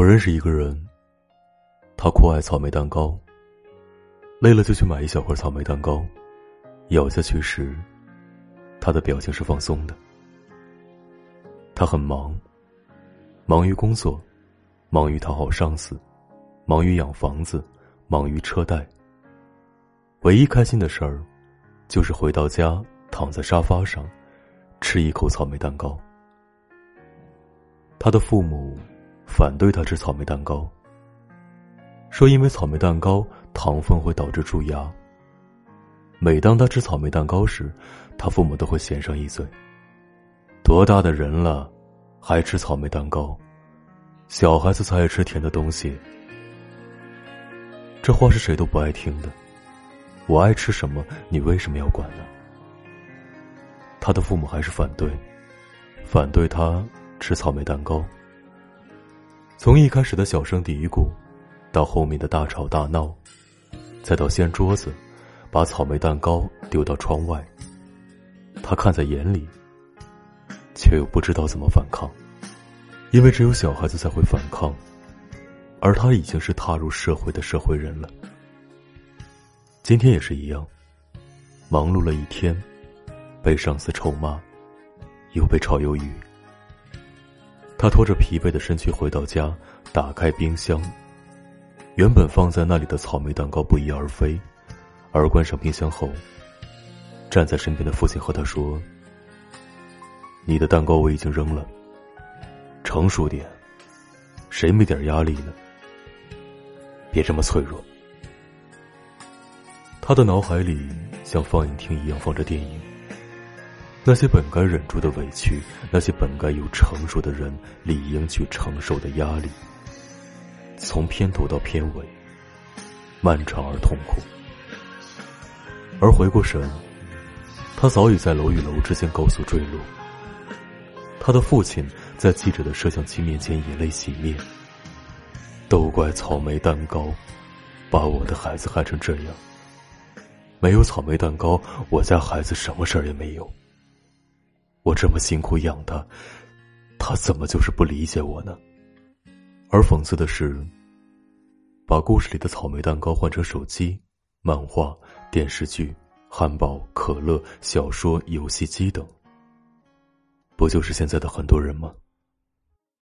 我认识一个人，他酷爱草莓蛋糕。累了就去买一小块草莓蛋糕，咬下去时，他的表情是放松的。他很忙，忙于工作，忙于讨好上司，忙于养房子，忙于车贷。唯一开心的事儿，就是回到家躺在沙发上，吃一口草莓蛋糕。他的父母反对他吃草莓蛋糕，说因为草莓蛋糕糖分会导致蛀牙。每当他吃草莓蛋糕时，他父母都会嫌上一嘴。多大的人了，还吃草莓蛋糕？小孩子才爱吃甜的东西。这话是谁都不爱听的。我爱吃什么，你为什么要管呢？他的父母还是反对，反对他吃草莓蛋糕。从一开始的小声嘀咕，到后面的大吵大闹，再到掀桌子，把草莓蛋糕丢到窗外，他看在眼里。却又不知道怎么反抗，因为只有小孩子才会反抗，而他已经是踏入社会的社会人了。今天也是一样，忙碌了一天，被上司臭骂，又被炒鱿鱼。他拖着疲惫的身躯回到家，打开冰箱，原本放在那里的草莓蛋糕不翼而飞，而关上冰箱后，站在身边的父亲和他说。你的蛋糕我已经扔了。成熟点，谁没点压力呢？别这么脆弱。他的脑海里像放映厅一样放着电影，那些本该忍住的委屈，那些本该有成熟的人理应去承受的压力，从片头到片尾，漫长而痛苦。而回过神，他早已在楼与楼之间高速坠落。他的父亲在记者的摄像机面前以泪洗面。都怪草莓蛋糕，把我的孩子害成这样。没有草莓蛋糕，我家孩子什么事儿也没有。我这么辛苦养他，他怎么就是不理解我呢？而讽刺的是，把故事里的草莓蛋糕换成手机、漫画、电视剧、汉堡、可乐、小说、游戏机等。不就是现在的很多人吗？